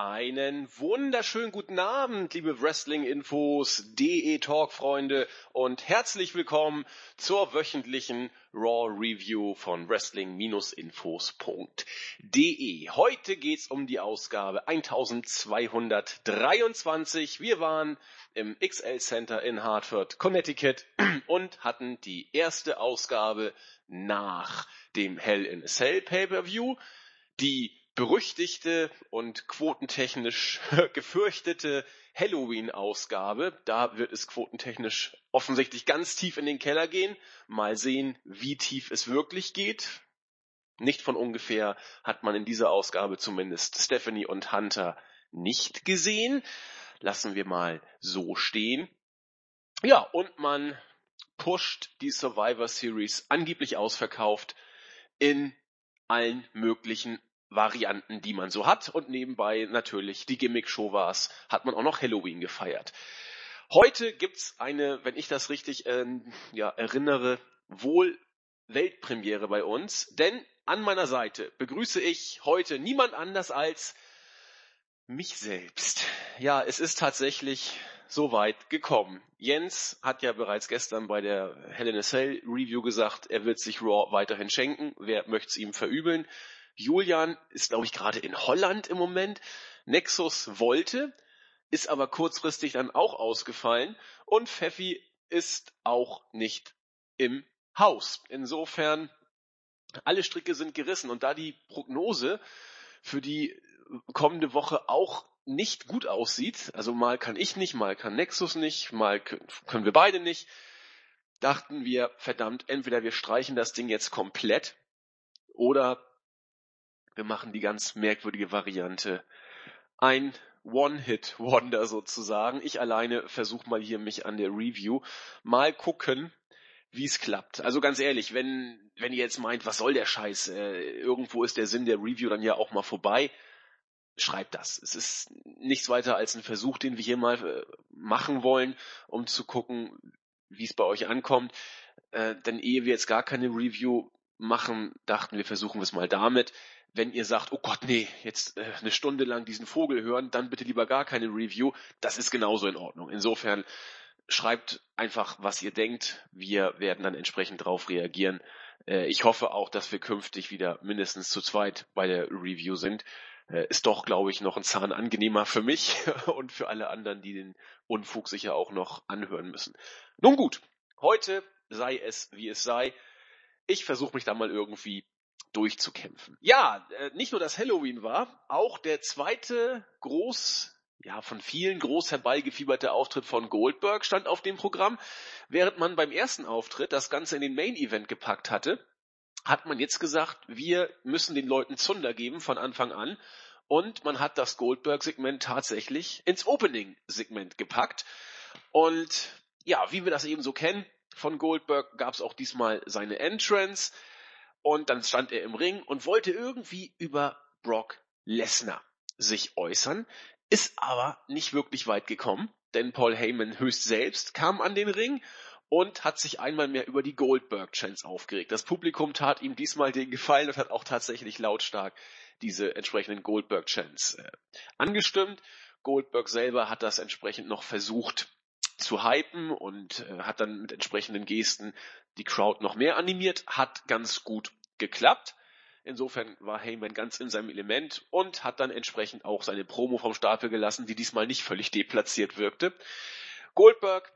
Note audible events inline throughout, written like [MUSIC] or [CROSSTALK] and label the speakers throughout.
Speaker 1: Einen wunderschönen guten Abend, liebe Wrestling-Infos, DE-Talk-Freunde und herzlich willkommen zur wöchentlichen Raw Review von Wrestling-Infos.de. Heute geht's um die Ausgabe 1223. Wir waren im XL Center in Hartford, Connecticut [CLEARS THROAT] und hatten die erste Ausgabe nach dem Hell in a Cell Pay-Per-View. Die berüchtigte und quotentechnisch [LAUGHS] gefürchtete Halloween-Ausgabe. Da wird es quotentechnisch offensichtlich ganz tief in den Keller gehen. Mal sehen, wie tief es wirklich geht. Nicht von ungefähr hat man in dieser Ausgabe zumindest Stephanie und Hunter nicht gesehen. Lassen wir mal so stehen. Ja, und man pusht die Survivor Series angeblich ausverkauft in allen möglichen Varianten, die man so hat. Und nebenbei natürlich die Gimmick-Show war's, hat man auch noch Halloween gefeiert. Heute gibt's eine, wenn ich das richtig äh, ja, erinnere, wohl Weltpremiere bei uns. Denn an meiner Seite begrüße ich heute niemand anders als mich selbst. Ja, es ist tatsächlich so weit gekommen. Jens hat ja bereits gestern bei der Hell in a Cell Review gesagt, er wird sich Raw weiterhin schenken. Wer möchte es ihm verübeln? Julian ist, glaube ich, gerade in Holland im Moment. Nexus wollte, ist aber kurzfristig dann auch ausgefallen. Und Pfeffi ist auch nicht im Haus. Insofern, alle Stricke sind gerissen. Und da die Prognose für die kommende Woche auch nicht gut aussieht, also mal kann ich nicht, mal kann Nexus nicht, mal können wir beide nicht, dachten wir, verdammt, entweder wir streichen das Ding jetzt komplett oder wir machen die ganz merkwürdige Variante. Ein One-Hit-Wonder sozusagen. Ich alleine versuche mal hier mich an der Review. Mal gucken, wie es klappt. Also ganz ehrlich, wenn, wenn ihr jetzt meint, was soll der Scheiß, äh, irgendwo ist der Sinn der Review dann ja auch mal vorbei, schreibt das. Es ist nichts weiter als ein Versuch, den wir hier mal äh, machen wollen, um zu gucken, wie es bei euch ankommt. Äh, denn ehe wir jetzt gar keine Review machen, dachten wir, versuchen wir es mal damit wenn ihr sagt, oh Gott, nee, jetzt äh, eine Stunde lang diesen Vogel hören, dann bitte lieber gar keine Review. Das ist genauso in Ordnung. Insofern schreibt einfach, was ihr denkt. Wir werden dann entsprechend drauf reagieren. Äh, ich hoffe auch, dass wir künftig wieder mindestens zu zweit bei der Review sind. Äh, ist doch, glaube ich, noch ein Zahn angenehmer für mich [LAUGHS] und für alle anderen, die den Unfug sicher auch noch anhören müssen. Nun gut, heute sei es, wie es sei. Ich versuche mich da mal irgendwie durchzukämpfen. Ja, äh, nicht nur das Halloween war, auch der zweite groß ja, von vielen groß herbeigefieberte Auftritt von Goldberg stand auf dem Programm. Während man beim ersten Auftritt das Ganze in den Main Event gepackt hatte, hat man jetzt gesagt, wir müssen den Leuten Zunder geben von Anfang an. Und man hat das Goldberg-Segment tatsächlich ins Opening-Segment gepackt. Und ja, wie wir das eben so kennen, von Goldberg gab es auch diesmal seine Entrance. Und dann stand er im Ring und wollte irgendwie über Brock Lesnar sich äußern, ist aber nicht wirklich weit gekommen, denn Paul Heyman höchst selbst kam an den Ring und hat sich einmal mehr über die Goldberg-Chants aufgeregt. Das Publikum tat ihm diesmal den Gefallen und hat auch tatsächlich lautstark diese entsprechenden Goldberg-Chants äh, angestimmt. Goldberg selber hat das entsprechend noch versucht zu hypen und äh, hat dann mit entsprechenden Gesten die Crowd noch mehr animiert, hat ganz gut geklappt. Insofern war Heyman ganz in seinem Element und hat dann entsprechend auch seine Promo vom Stapel gelassen, die diesmal nicht völlig deplatziert wirkte. Goldberg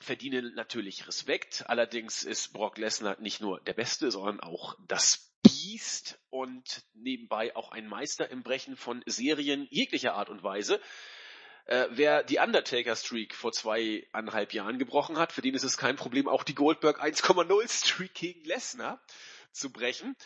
Speaker 1: verdiene natürlich Respekt, allerdings ist Brock Lesnar nicht nur der Beste, sondern auch das Biest und nebenbei auch ein Meister im Brechen von Serien jeglicher Art und Weise. Äh, wer die Undertaker-Streak vor zweieinhalb Jahren gebrochen hat, für den ist es kein Problem, auch die Goldberg 1,0-Streak gegen Lesnar zu brechen.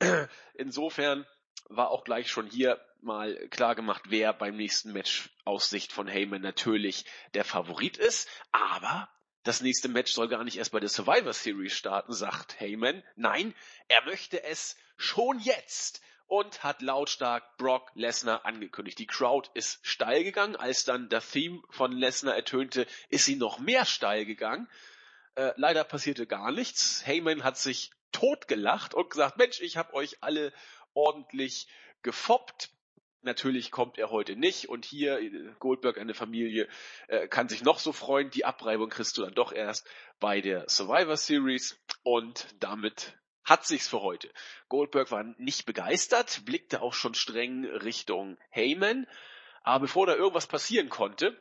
Speaker 1: [CLEARS THROAT] Insofern war auch gleich schon hier mal klar gemacht, wer beim nächsten Match aus Sicht von Heyman natürlich der Favorit ist. Aber das nächste Match soll gar nicht erst bei der Survivor Series starten, sagt Heyman. Nein, er möchte es schon jetzt und hat lautstark Brock Lesnar angekündigt. Die Crowd ist steil gegangen. Als dann der Theme von Lesnar ertönte, ist sie noch mehr steil gegangen. Äh, leider passierte gar nichts. Heyman hat sich totgelacht und gesagt, Mensch, ich habe euch alle ordentlich gefoppt. Natürlich kommt er heute nicht und hier äh, Goldberg, eine Familie, äh, kann sich noch so freuen. Die Abreibung kriegst du dann doch erst bei der Survivor Series und damit hat sich's für heute. Goldberg war nicht begeistert, blickte auch schon streng Richtung Heyman, aber bevor da irgendwas passieren konnte,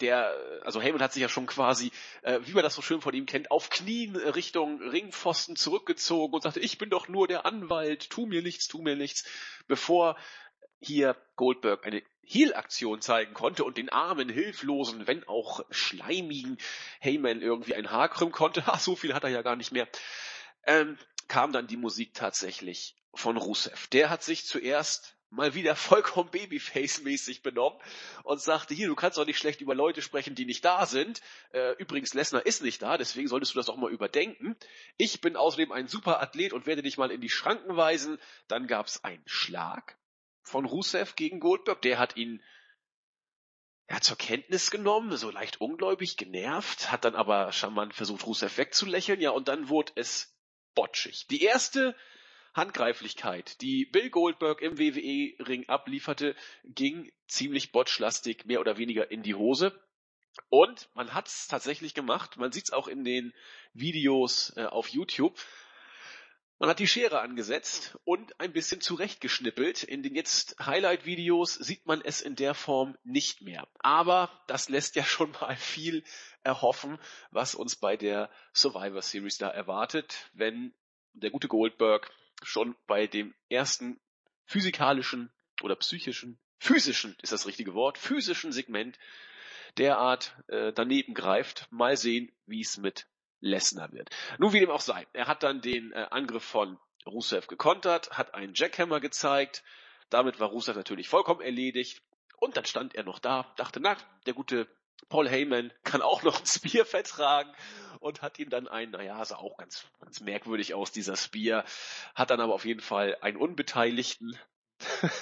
Speaker 1: der, also Heyman hat sich ja schon quasi, äh, wie man das so schön von ihm kennt, auf Knien Richtung Ringpfosten zurückgezogen und sagte, ich bin doch nur der Anwalt, tu mir nichts, tu mir nichts, bevor hier Goldberg eine Heal-Aktion zeigen konnte und den armen, hilflosen, wenn auch schleimigen Heyman irgendwie ein Haar krümmen konnte. Ha, [LAUGHS] so viel hat er ja gar nicht mehr. Ähm, kam dann die Musik tatsächlich von Rusev. Der hat sich zuerst mal wieder [LAUGHS] vollkommen Babyface-mäßig benommen und sagte, hier, du kannst doch nicht schlecht über Leute sprechen, die nicht da sind. Äh, übrigens, Lesnar ist nicht da, deswegen solltest du das auch mal überdenken. Ich bin außerdem ein super Athlet und werde dich mal in die Schranken weisen. Dann gab's einen Schlag von Rusev gegen Goldberg. Der hat ihn ja, zur Kenntnis genommen, so leicht ungläubig, genervt, hat dann aber charmant versucht, Rusev wegzulächeln. Ja, und dann wurde es botschig. Die erste Handgreiflichkeit, die Bill Goldberg im WWE-Ring ablieferte, ging ziemlich botschlastig, mehr oder weniger in die Hose. Und man hat es tatsächlich gemacht. Man sieht es auch in den Videos äh, auf YouTube. Man hat die Schere angesetzt und ein bisschen zurechtgeschnippelt. In den jetzt Highlight-Videos sieht man es in der Form nicht mehr. Aber das lässt ja schon mal viel erhoffen, was uns bei der Survivor Series da erwartet, wenn der gute Goldberg schon bei dem ersten physikalischen oder psychischen, physischen ist das richtige Wort, physischen Segment derart äh, daneben greift. Mal sehen, wie es mit Lesnar wird. Nun wie dem auch sei. Er hat dann den äh, Angriff von Rusev gekontert, hat einen Jackhammer gezeigt. Damit war Rusev natürlich vollkommen erledigt. Und dann stand er noch da, dachte, na, der gute Paul Heyman kann auch noch ein Spear vertragen und hat ihm dann ein, naja, sah auch ganz, ganz merkwürdig aus, dieser Spear, hat dann aber auf jeden Fall einen Unbeteiligten [LAUGHS]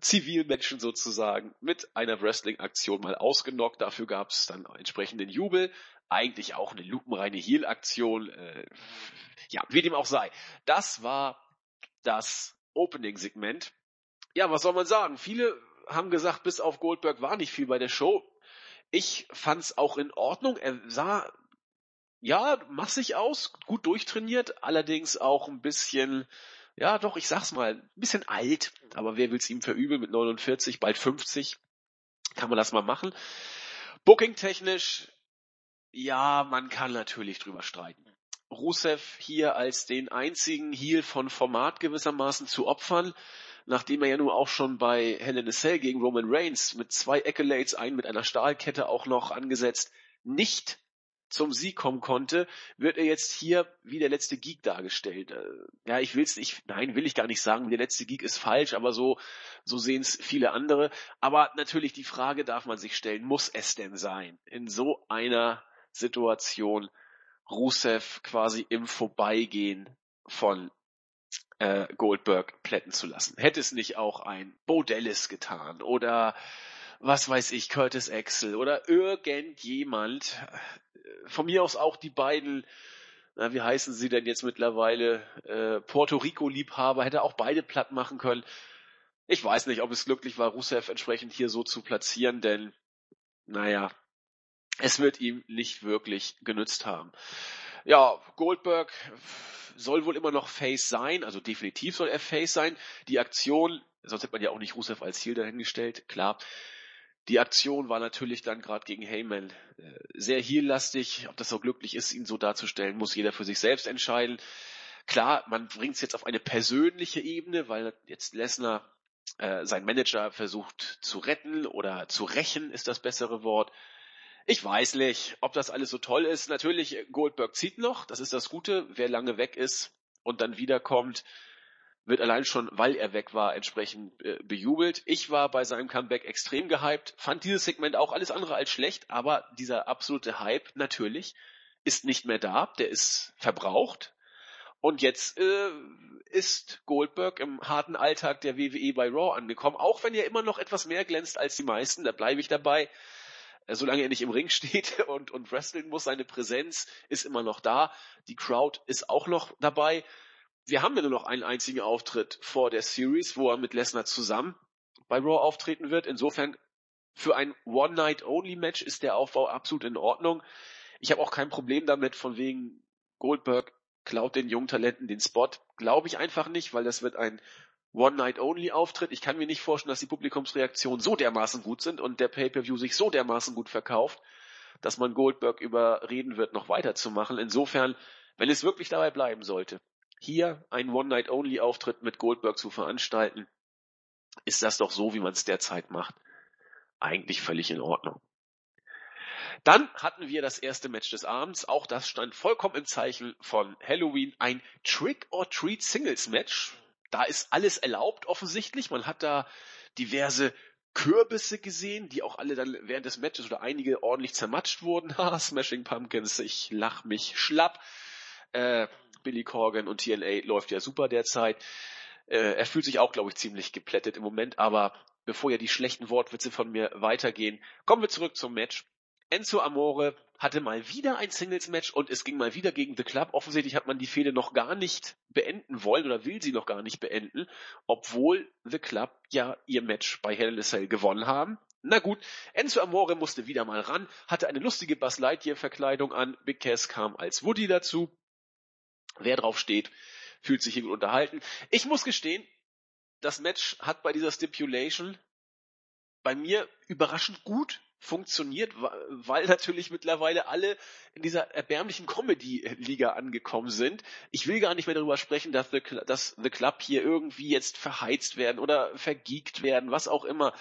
Speaker 1: Zivilmenschen sozusagen mit einer Wrestling-Aktion mal ausgenockt. Dafür gab es dann entsprechenden Jubel. Eigentlich auch eine lupenreine Heal-Aktion. Äh, ja, wie dem auch sei. Das war das Opening-Segment. Ja, was soll man sagen? Viele haben gesagt, bis auf Goldberg war nicht viel bei der Show. Ich fand's auch in Ordnung. Er sah ja massig aus, gut durchtrainiert, allerdings auch ein bisschen ja, doch, ich sag's mal, ein bisschen alt, aber wer will's ihm verübeln mit 49, bald 50, kann man das mal machen. Booking technisch, ja, man kann natürlich drüber streiten. Rusev hier als den einzigen Heal von Format gewissermaßen zu opfern, nachdem er ja nun auch schon bei Hell in a Cell gegen Roman Reigns mit zwei Accolades, einen mit einer Stahlkette auch noch angesetzt, nicht zum Sieg kommen konnte, wird er jetzt hier wie der letzte Geek dargestellt. Äh, ja, ich will's nicht, nein, will ich gar nicht sagen, der letzte Geek ist falsch, aber so, so sehen es viele andere. Aber natürlich die Frage darf man sich stellen, muss es denn sein, in so einer Situation Rusev quasi im Vorbeigehen von äh, Goldberg plätten zu lassen? Hätte es nicht auch ein Bo Dallas getan oder was weiß ich, Curtis Axel oder irgendjemand, von mir aus auch die beiden, na, wie heißen sie denn jetzt mittlerweile, äh, Puerto Rico-Liebhaber, hätte auch beide platt machen können. Ich weiß nicht, ob es glücklich war, Rusev entsprechend hier so zu platzieren, denn, naja, es wird ihm nicht wirklich genützt haben. Ja, Goldberg soll wohl immer noch Face sein, also definitiv soll er Face sein. Die Aktion, sonst hätte man ja auch nicht Rusev als Ziel dahingestellt, klar. Die Aktion war natürlich dann gerade gegen Heyman äh, sehr heellastig. Ob das so glücklich ist, ihn so darzustellen, muss jeder für sich selbst entscheiden. Klar, man bringt es jetzt auf eine persönliche Ebene, weil jetzt Lesnar äh, sein Manager versucht zu retten oder zu rächen, ist das bessere Wort. Ich weiß nicht, ob das alles so toll ist. Natürlich, Goldberg zieht noch, das ist das Gute. Wer lange weg ist und dann wiederkommt, wird allein schon, weil er weg war, entsprechend äh, bejubelt. Ich war bei seinem Comeback extrem gehypt, fand dieses Segment auch alles andere als schlecht, aber dieser absolute Hype natürlich ist nicht mehr da, der ist verbraucht. Und jetzt äh, ist Goldberg im harten Alltag der WWE bei Raw angekommen, auch wenn er immer noch etwas mehr glänzt als die meisten, da bleibe ich dabei. Äh, solange er nicht im Ring [LAUGHS] steht und, und wrestling muss, seine Präsenz ist immer noch da. Die Crowd ist auch noch dabei wir haben ja nur noch einen einzigen Auftritt vor der Series, wo er mit Lesnar zusammen bei Raw auftreten wird. Insofern für ein One-Night-Only-Match ist der Aufbau absolut in Ordnung. Ich habe auch kein Problem damit, von wegen Goldberg klaut den jungen Talenten den Spot. Glaube ich einfach nicht, weil das wird ein One-Night-Only-Auftritt. Ich kann mir nicht vorstellen, dass die Publikumsreaktionen so dermaßen gut sind und der Pay-Per-View sich so dermaßen gut verkauft, dass man Goldberg überreden wird, noch weiterzumachen. Insofern, wenn es wirklich dabei bleiben sollte, hier einen One-Night-Only-Auftritt mit Goldberg zu veranstalten, ist das doch so, wie man es derzeit macht, eigentlich völlig in Ordnung. Dann hatten wir das erste Match des Abends. Auch das stand vollkommen im Zeichen von Halloween. Ein Trick-or-Treat Singles Match. Da ist alles erlaubt offensichtlich. Man hat da diverse Kürbisse gesehen, die auch alle dann während des Matches oder einige ordentlich zermatscht wurden. [LAUGHS] Ha, Smashing Pumpkins, ich lach mich schlapp. Äh, Billy Corgan und TNA läuft ja super derzeit. Äh, er fühlt sich auch, glaube ich, ziemlich geplättet im Moment, aber bevor ja die schlechten Wortwitze von mir weitergehen, kommen wir zurück zum Match. Enzo Amore hatte mal wieder ein Singles-Match und es ging mal wieder gegen The Club. Offensichtlich hat man die Fehde noch gar nicht beenden wollen oder will sie noch gar nicht beenden, obwohl The Club ja ihr Match bei Hell in a Cell gewonnen haben. Na gut, Enzo Amore musste wieder mal ran, hatte eine lustige Buzz Lightyear-Verkleidung an. Big Cass kam als Woody dazu. Wer drauf steht, fühlt sich hier gut unterhalten. Ich muss gestehen, das Match hat bei dieser Stipulation bei mir überraschend gut funktioniert, weil natürlich mittlerweile alle in dieser erbärmlichen Comedy-Liga angekommen sind. Ich will gar nicht mehr darüber sprechen, dass The, dass The Club hier irgendwie jetzt verheizt werden oder vergeekt werden, was auch immer.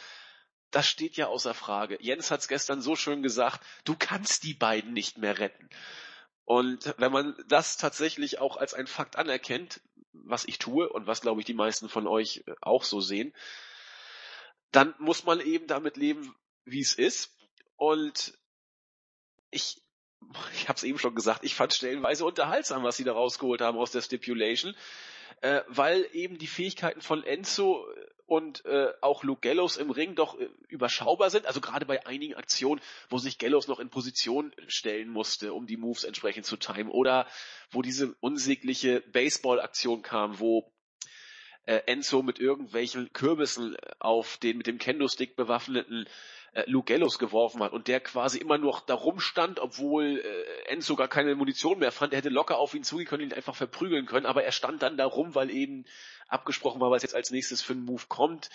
Speaker 1: Das steht ja außer Frage. Jens hat es gestern so schön gesagt, du kannst die beiden nicht mehr retten. Und wenn man das tatsächlich auch als ein Fakt anerkennt, was ich tue und was glaube ich die meisten von euch auch so sehen, dann muss man eben damit leben, wie es ist. Und ich, ich habe es eben schon gesagt, ich fand stellenweise unterhaltsam, was sie da rausgeholt haben aus der Stipulation, äh, weil eben die Fähigkeiten von Enzo und äh, auch Luke Gallows im Ring doch äh, überschaubar sind. Also gerade bei einigen Aktionen, wo sich Gallows noch in Position stellen musste, um die Moves entsprechend zu timen. Oder wo diese unsägliche Baseball-Aktion kam, wo äh, Enzo mit irgendwelchen Kürbissen auf den mit dem Kendo-Stick bewaffneten äh, Luke Gallows geworfen hat und der quasi immer noch da rumstand, obwohl äh, Enzo gar keine Munition mehr fand. Er hätte locker auf ihn zugehen können, ihn einfach verprügeln können, aber er stand dann da rum, weil eben abgesprochen war, was jetzt als nächstes für einen Move kommt.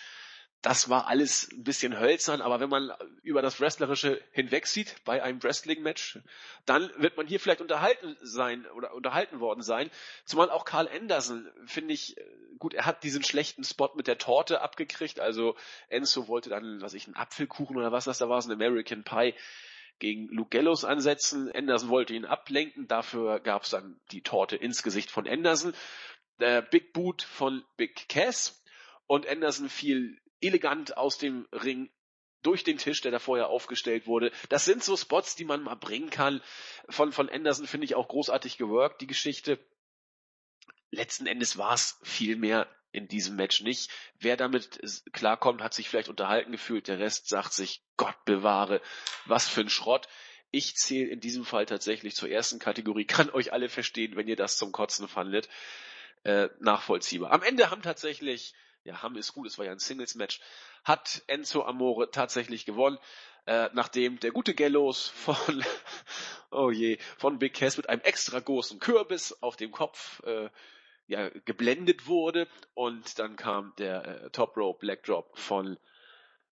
Speaker 1: Das war alles ein bisschen hölzern, aber wenn man über das Wrestlerische hinwegsieht bei einem Wrestling-Match, dann wird man hier vielleicht unterhalten sein oder unterhalten worden sein. Zumal auch Carl Anderson, finde ich, gut, er hat diesen schlechten Spot mit der Torte abgekriegt. Also Enzo wollte dann, was ich, einen Apfelkuchen oder was das da war, so ein American Pie gegen Luke Gallows ansetzen. Anderson wollte ihn ablenken, dafür gab es dann die Torte ins Gesicht von Anderson der Big Boot von Big Cass und Anderson fiel elegant aus dem Ring durch den Tisch, der da vorher aufgestellt wurde. Das sind so Spots, die man mal bringen kann. Von, von Anderson finde ich auch großartig geworkt, die Geschichte. Letzten Endes war es viel mehr in diesem Match nicht. Wer damit klarkommt, hat sich vielleicht unterhalten gefühlt. Der Rest sagt sich, Gott bewahre, was für ein Schrott. Ich zähle in diesem Fall tatsächlich zur ersten Kategorie. Kann euch alle verstehen, wenn ihr das zum Kotzen fandet äh, nachvollziehbar. Am Ende haben tatsächlich, ja, haben ist gut, es war ja ein Singles-Match, hat Enzo Amore tatsächlich gewonnen, äh, nachdem der gute Gallows von, [LAUGHS] oh je, von Big Cass mit einem extra großen Kürbis auf dem Kopf äh, ja, geblendet wurde und dann kam der äh, Top Rope Black Drop von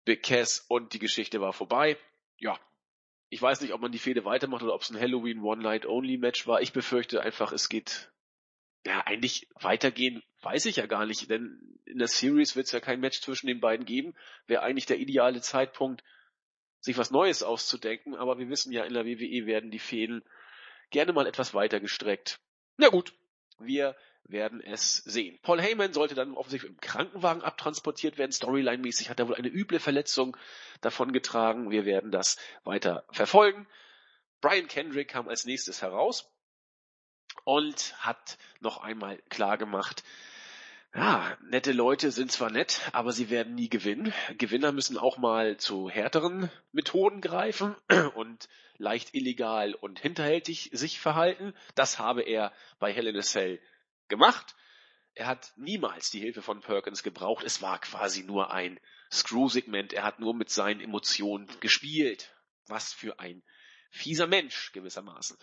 Speaker 1: Big Cass und die Geschichte war vorbei. Ja, ich weiß nicht, ob man die Fehde weitermacht oder ob es ein Halloween One Night Only Match war. Ich befürchte einfach, es geht ja, eigentlich weitergehen weiß ich ja gar nicht, denn in der Series wird es ja kein Match zwischen den beiden geben. Wäre eigentlich der ideale Zeitpunkt, sich was Neues auszudenken, aber wir wissen ja, in der WWE werden die Fäden gerne mal etwas weiter gestreckt. Na gut, wir werden es sehen. Paul Heyman sollte dann offensichtlich im Krankenwagen abtransportiert werden. Storyline-mäßig hat er wohl eine üble Verletzung davon getragen. Wir werden das weiter verfolgen. Brian Kendrick kam als nächstes heraus und hat noch einmal klar gemacht, ja, nette Leute sind zwar nett, aber sie werden nie gewinnen. Gewinner müssen auch mal zu härteren Methoden greifen [CLEARS THROAT] und leicht illegal und hinterhältig sich verhalten. Das habe er bei Hell in a Cell gemacht. Er hat niemals die Hilfe von Perkins gebraucht. Es war quasi nur ein Screw-Segment. Er hat nur mit seinen Emotionen gespielt. Was für ein fieser Mensch gewissermaßen.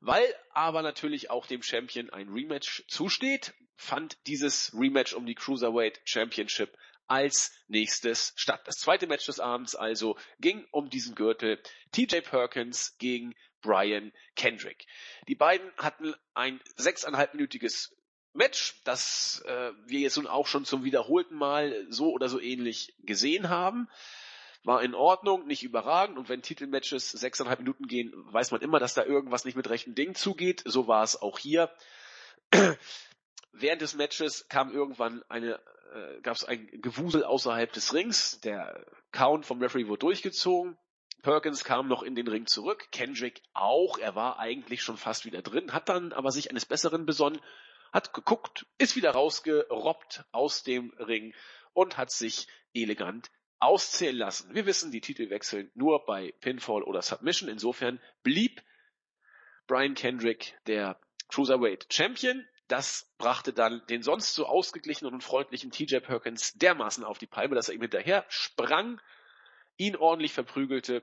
Speaker 1: Weil aber natürlich auch dem Champion ein Rematch zusteht, fand dieses Rematch um die Cruiserweight Championship als nächstes statt. Das zweite Match des Abends also ging um diesen Gürtel TJ Perkins gegen Brian Kendrick. Die beiden hatten ein sechseinhalbminütiges Match, das äh, wir jetzt nun auch schon zum wiederholten Mal so oder so ähnlich gesehen haben. War in Ordnung, nicht überragend und wenn Titelmatches sechseinhalb Minuten gehen, weiß man immer, dass da irgendwas nicht mit rechten Dingen zugeht. So war es auch hier. Während des Matches kam irgendwann eine äh, gab es ein Gewusel außerhalb des Rings. Der Count vom Referee wurde durchgezogen. Perkins kam noch in den Ring zurück, Kendrick auch, er war eigentlich schon fast wieder drin, hat dann aber sich eines Besseren besonnen, hat geguckt, ist wieder rausgerobbt aus dem Ring und hat sich elegant auszählen lassen. Wir wissen, die Titel wechseln nur bei Pinfall oder Submission, insofern blieb Brian Kendrick der Cruiserweight Champion. Das brachte dann den sonst so ausgeglichenen und freundlichen TJ Perkins dermaßen auf die Palme, dass er ihm hinterher sprang, ihn ordentlich verprügelte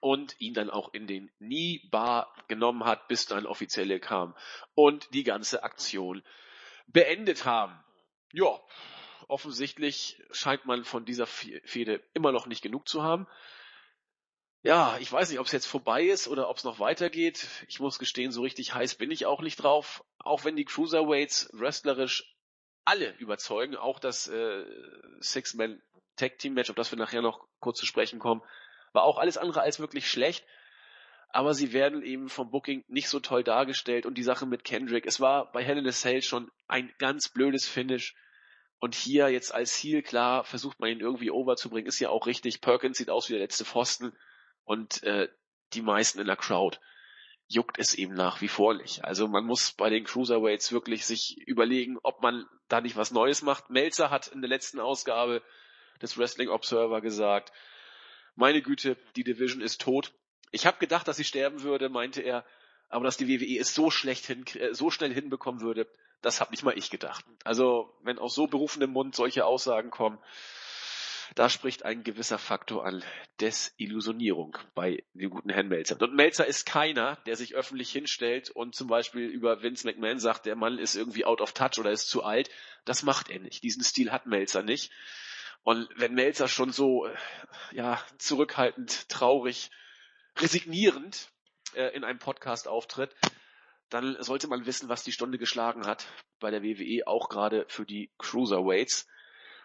Speaker 1: und ihn dann auch in den Knie-Bar genommen hat, bis dann Offizielle kam und die ganze Aktion beendet haben. Ja, offensichtlich scheint man von dieser Fehde immer noch nicht genug zu haben ja, ich weiß nicht, ob es jetzt vorbei ist oder ob es noch weitergeht. Ich muss gestehen, so richtig heiß bin ich auch nicht drauf. Auch wenn die Cruiserweights wrestlerisch alle überzeugen, auch das äh, Six-Man Tag Team Match, auf das wir nachher noch kurz zu sprechen kommen, war auch alles andere als wirklich schlecht. Aber sie werden eben vom Booking nicht so toll dargestellt und die Sache mit Kendrick. Es war bei Hell in schon ein ganz blödes Finish. Und hier jetzt als Heel, klar, versucht man ihn irgendwie overzubringen, ist ja auch richtig. Perkins sieht aus wie der letzte Pfosten und äh, die meisten in der Crowd juckt es eben nach wie vor nicht. Also man muss bei den Cruiserweights wirklich sich überlegen, ob man da nicht was Neues macht. Melzer hat in der letzten Ausgabe des Wrestling Observer gesagt, meine Güte, die Division ist tot. Ich habe gedacht, dass sie sterben würde, meinte er, aber dass die WWE es so schlecht hin, äh, so schnell hinbekommen würde, das habe nicht mal ich gedacht. Also, wenn aus so berufenem Mund solche Aussagen kommen, da spricht ein gewisser Faktor an Desillusionierung bei dem guten Herrn Melzer. Und Melzer ist keiner, der sich öffentlich hinstellt und zum Beispiel über Vince McMahon sagt, der Mann ist irgendwie out of touch oder ist zu alt. Das macht er nicht. Diesen Stil hat Melzer nicht. Und wenn Melzer schon so, äh, ja, zurückhaltend, traurig, resignierend äh, in einem Podcast auftritt, dann sollte man wissen, was die Stunde geschlagen hat bei der WWE, auch gerade für die Cruiserweights.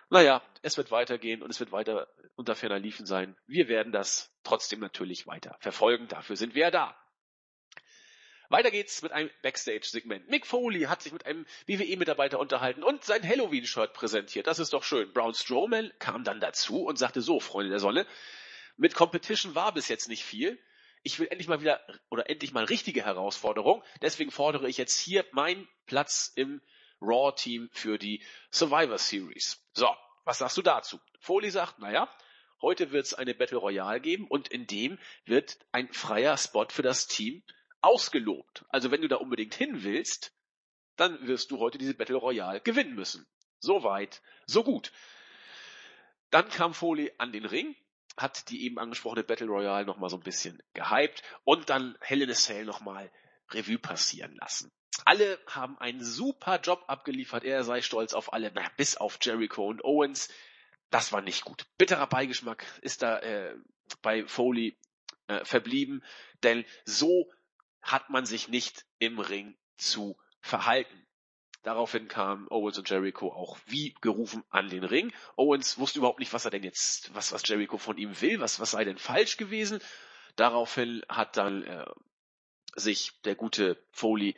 Speaker 1: Naja, es wird weitergehen und es wird weiter unter ferner Liefen sein. Wir werden das trotzdem natürlich weiter verfolgen. Dafür sind wir ja da. Weiter geht's mit einem Backstage-Segment. Mick Foley hat sich mit einem WWE-Mitarbeiter unterhalten und sein Halloween-Shirt präsentiert. Das ist doch schön. Braun Strowman kam dann dazu und sagte so, Freunde der Sonne, mit Competition war bis jetzt nicht viel. Ich will endlich mal wieder, oder endlich mal richtige Herausforderung. Deswegen fordere ich jetzt hier meinen Platz im Raw-Team für die Survivor Series. So, was sagst du dazu? Foley sagt, naja, heute wird es eine Battle Royale geben und in dem wird ein freier Spot für das Team ausgelobt. Also wenn du da unbedingt hin willst, dann wirst du heute diese Battle Royale gewinnen müssen. So weit, so gut. Dann kam Foley an den Ring, hat die eben angesprochene Battle Royale nochmal so ein bisschen gehypt und dann Hell in a Cell nochmal Revue passieren lassen. Alle haben einen super Job abgeliefert. Er sei stolz auf alle, na, bis auf Jericho und Owens. Das war nicht gut. Bitterer Beigeschmack ist da äh, bei Foley äh, verblieben, denn so hat man sich nicht im Ring zu verhalten. Daraufhin kamen Owens und Jericho auch wie gerufen an den Ring. Owens wusste überhaupt nicht, was er denn jetzt, was, was Jericho von ihm will, was, was sei denn falsch gewesen. Daraufhin hat dann äh, sich der gute Foley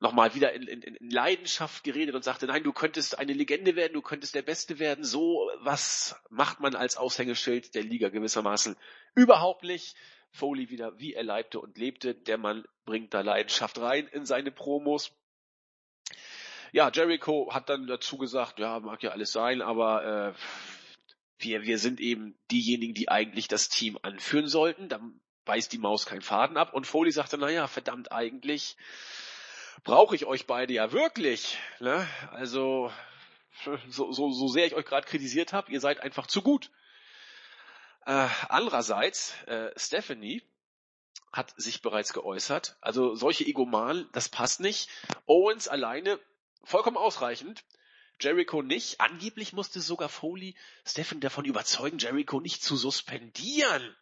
Speaker 1: nochmal wieder in, in, in Leidenschaft geredet und sagte, nein, du könntest eine Legende werden, du könntest der Beste werden. So was macht man als Aushängeschild der Liga gewissermaßen überhaupt nicht. Foley wieder, wie er leibte und lebte. Der Mann bringt da Leidenschaft rein in seine Promos. Ja, Jericho hat dann dazu gesagt, ja, mag ja alles sein, aber äh, wir, wir sind eben diejenigen, die eigentlich das Team anführen sollten. Dann beißt die Maus keinen Faden ab. Und Foley sagte, naja, verdammt eigentlich brauche ich euch beide ja wirklich. Ne? Also so, so, so sehr ich euch gerade kritisiert habe, ihr seid einfach zu gut. Äh, andererseits, äh, Stephanie hat sich bereits geäußert. Also solche Egomanen, das passt nicht. Owens alleine vollkommen ausreichend. Jericho nicht. Angeblich musste sogar Foley Stephanie davon überzeugen, Jericho nicht zu suspendieren.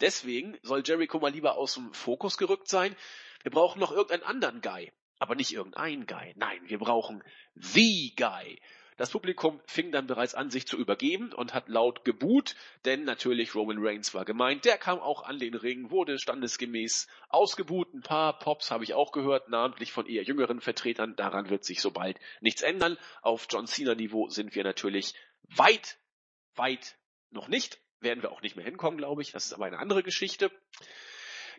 Speaker 1: Deswegen soll Jericho mal lieber aus dem Fokus gerückt sein. Wir brauchen noch irgendeinen anderen Guy. Aber nicht irgendeinen Guy. Nein, wir brauchen The Guy. Das Publikum fing dann bereits an, sich zu übergeben und hat laut gebuht, denn natürlich Roman Reigns war gemeint. Der kam auch an den Ring, wurde standesgemäß ausgebuht. Ein paar Pops habe ich auch gehört, namentlich von eher jüngeren Vertretern. Daran wird sich sobald nichts ändern. Auf John Cena Niveau sind wir natürlich weit, weit noch nicht. Werden wir auch nicht mehr hinkommen, glaube ich. Das ist aber eine andere Geschichte.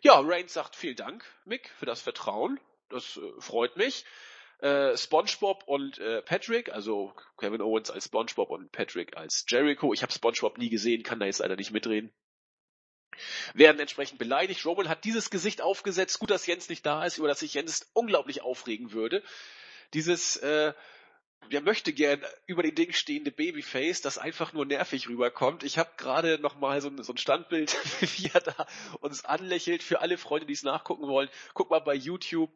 Speaker 1: Ja, Reigns sagt vielen Dank, Mick, für das Vertrauen. Das äh, freut mich äh, SpongeBob und äh, Patrick, also Kevin Owens als SpongeBob und Patrick als Jericho. Ich habe SpongeBob nie gesehen, kann da jetzt leider nicht mitreden. Werden entsprechend beleidigt. Roman hat dieses Gesicht aufgesetzt. Gut, dass Jens nicht da ist, über das sich Jens unglaublich aufregen würde. Dieses äh, Wer möchte gern über den Ding stehende Babyface, das einfach nur nervig rüberkommt. Ich habe gerade noch mal so, so ein Standbild, [LAUGHS] wie er da uns anlächelt. Für alle Freunde, die es nachgucken wollen, guck mal bei YouTube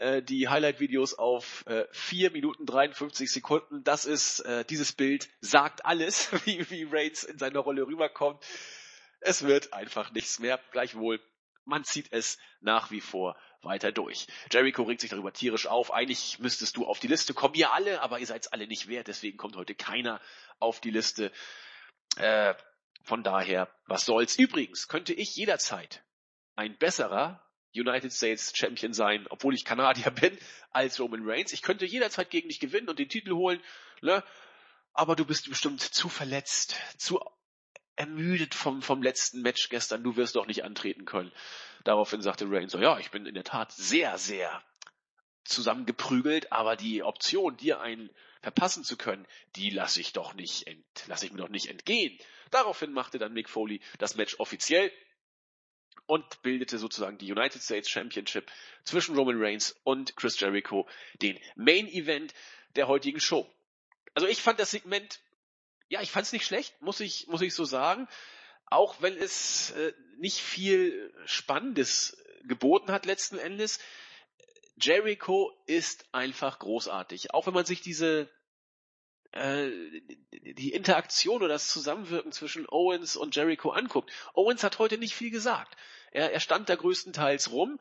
Speaker 1: äh, die Highlight-Videos auf äh, 4 Minuten 53 Sekunden. Das ist, äh, dieses Bild sagt alles, [LAUGHS] wie, wie Reigns in seiner Rolle rüberkommt. Es wird einfach nichts mehr. Gleichwohl, man zieht es nach wie vor weiter durch. Jericho regt sich darüber tierisch auf. Eigentlich müsstest du auf die Liste kommen. Ihr alle, aber ihr seid alle nicht wert. Deswegen kommt heute keiner auf die Liste. Äh, von daher, was soll's. Übrigens könnte ich jederzeit ein besserer United States Champion sein, obwohl ich Kanadier [LAUGHS] bin, als Roman Reigns. Ich könnte jederzeit gegen dich gewinnen und den Titel holen, ne? aber du bist bestimmt zu verletzt, zu ermüdet vom, vom letzten Match gestern, du wirst doch nicht antreten können. Daraufhin sagte Reigns so, ja, ich bin in der Tat sehr, sehr zusammengeprügelt, aber die Option, dir einen verpassen zu können, die lasse ich doch nicht lasse ich mir doch nicht entgehen. Daraufhin machte dann Mick Foley das Match offiziell und bildete sozusagen die United States Championship zwischen Roman Reigns und Chris Jericho, den Main Event der heutigen Show. Also ich fand das Segment, ja, ich fand es nicht schlecht, muss ich, muss ich so sagen. Auch wenn es äh, nicht viel Spannendes geboten hat letzten Endes. Jericho ist einfach großartig. Auch wenn man sich diese äh, die Interaktion oder das Zusammenwirken zwischen Owens und Jericho anguckt. Owens hat heute nicht viel gesagt. Er, er stand da größtenteils rum,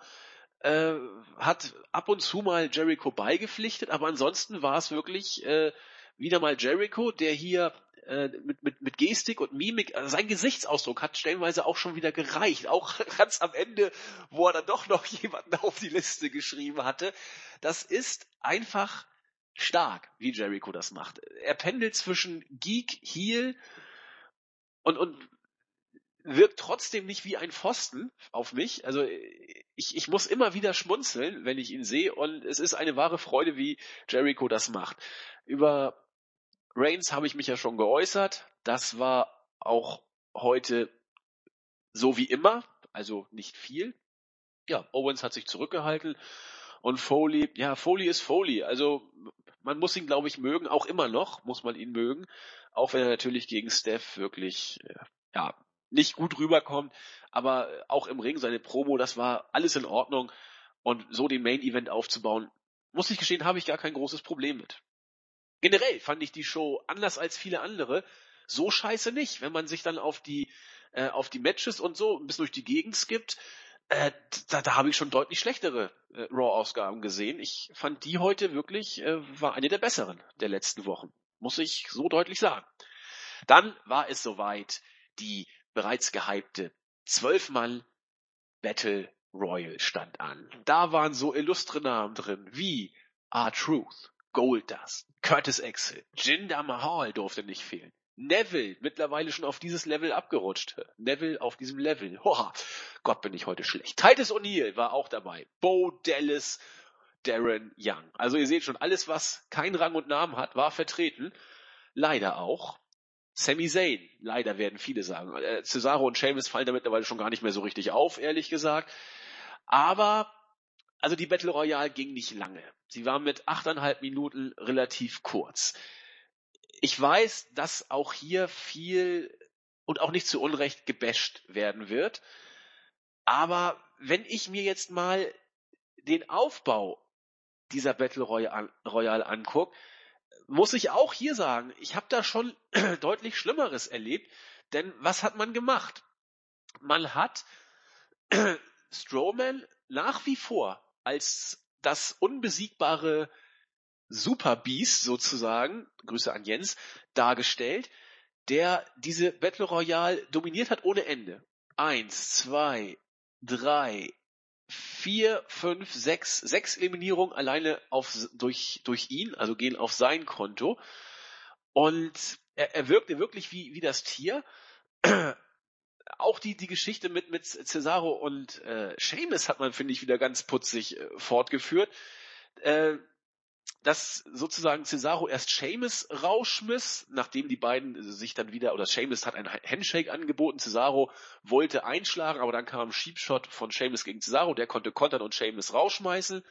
Speaker 1: äh, hat ab und zu mal Jericho beigepflichtet, aber ansonsten war es wirklich äh, wieder mal Jericho, der hier äh, mit, mit, mit Gestik und Mimik, also sein Gesichtsausdruck hat stellenweise auch schon wieder gereicht. Auch [LAUGHS] ganz am Ende, wo er dann doch noch [LAUGHS] jemanden auf die Liste geschrieben hatte. Das ist einfach stark, wie Jericho das macht. Er pendelt zwischen Geek, Heel und, und wirkt trotzdem nicht wie ein Pfosten auf mich. Also ich, ich muss immer wieder schmunzeln, wenn ich ihn sehe und es ist eine wahre Freude, wie Jericho das macht. Über Reigns habe ich mich ja schon geäußert. Das war auch heute so wie immer, also nicht viel. Ja, Owens hat sich zurückgehalten und Foley, ja, Foley ist Foley. Also man muss ihn, glaube ich, mögen, auch immer noch muss man ihn mögen, auch wenn er natürlich gegen Steph wirklich, äh, ja, nicht gut rüberkommt, aber auch im Ring seine Promo, das war alles in Ordnung und so den Main Event aufzubauen, muss ich gestehen, habe ich gar kein großes Problem mit. Generell fand ich die Show anders als viele andere so scheiße nicht, wenn man sich dann auf die äh, auf die Matches und so ein bisschen durch die Gegend skippt. Äh, da, da habe ich schon deutlich schlechtere äh, Raw-Ausgaben gesehen. Ich fand die heute wirklich äh, war eine der besseren der letzten Wochen, muss ich so deutlich sagen. Dann war es soweit, die bereits gehypte Zwölfmann Battle Royal stand an. Da waren so illustre Namen drin wie R-Truth, Goldust, Curtis Axel, Jinder Mahal durfte nicht fehlen. Neville, mittlerweile schon auf dieses Level abgerutscht. Neville auf diesem Level. Hoha, Gott bin ich heute schlecht. Titus O'Neill war auch dabei. Bo Dallas, Darren Young. Also ihr seht schon, alles was keinen Rang und Namen hat, war vertreten. Leider auch Sami Zayn, leider werden viele sagen. Äh, Cesaro und Sheamus fallen da mittlerweile schon gar nicht mehr so richtig auf, ehrlich gesagt. Aber also die Battle Royale ging nicht lange. Sie war mit achteinhalb Minuten relativ kurz. Ich weiß, dass auch hier viel und auch nicht zu Unrecht gebasht werden wird. Aber wenn ich mir jetzt mal den Aufbau dieser Battle Royale angucke, muss ich auch hier sagen, ich habe da schon [CLEARS THROAT] deutlich Schlimmeres erlebt. Denn was hat man gemacht? Man hat [CLEARS THROAT] Strowman nach wie vor als das unbesiegbare Superbeast sozusagen, Grüße an Jens, dargestellt, der diese Battle Royale dominiert hat ohne Ende. Eins, zwei, drei, vier, fünf, sechs, sechs Eliminierungen alleine auf, durch, durch ihn, also gehen auf sein Konto. Und er, er wirkte wirklich wie, wie das Tier. [CLEARS THROAT] Auch die, die Geschichte mit, mit Cesaro und äh, Seamus hat man, finde ich, wieder ganz putzig äh, fortgeführt. Äh, dass sozusagen Cesaro erst Seamus rausschmiss, nachdem die beiden sich dann wieder, oder Seamus hat ein Handshake angeboten, Cesaro wollte einschlagen, aber dann kam ein Sheepshot von Seamus gegen Cesaro, der konnte kontern und Seamus rausschmeißen.